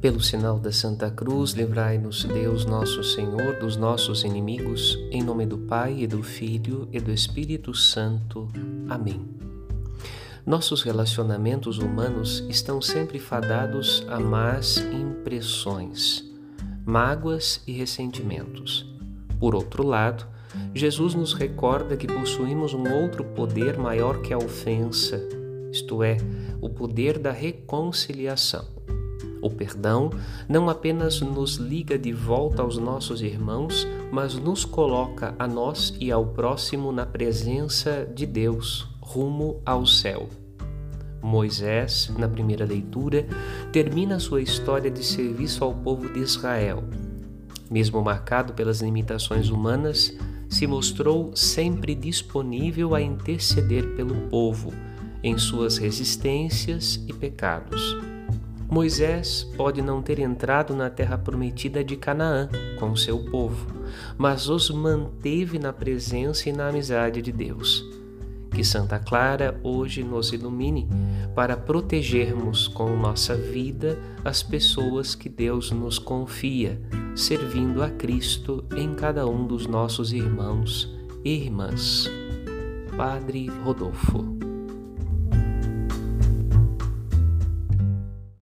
Pelo sinal da Santa Cruz, livrai-nos Deus nosso Senhor dos nossos inimigos, em nome do Pai e do Filho e do Espírito Santo. Amém. Nossos relacionamentos humanos estão sempre fadados a más impressões, mágoas e ressentimentos. Por outro lado, Jesus nos recorda que possuímos um outro poder maior que a ofensa, isto é, o poder da reconciliação. O perdão não apenas nos liga de volta aos nossos irmãos, mas nos coloca a nós e ao próximo na presença de Deus, rumo ao céu. Moisés, na primeira leitura, termina sua história de serviço ao povo de Israel. Mesmo marcado pelas limitações humanas, se mostrou sempre disponível a interceder pelo povo em suas resistências e pecados. Moisés pode não ter entrado na terra prometida de Canaã com seu povo, mas os manteve na presença e na amizade de Deus. Que Santa Clara hoje nos ilumine para protegermos com nossa vida as pessoas que Deus nos confia, servindo a Cristo em cada um dos nossos irmãos e irmãs. Padre Rodolfo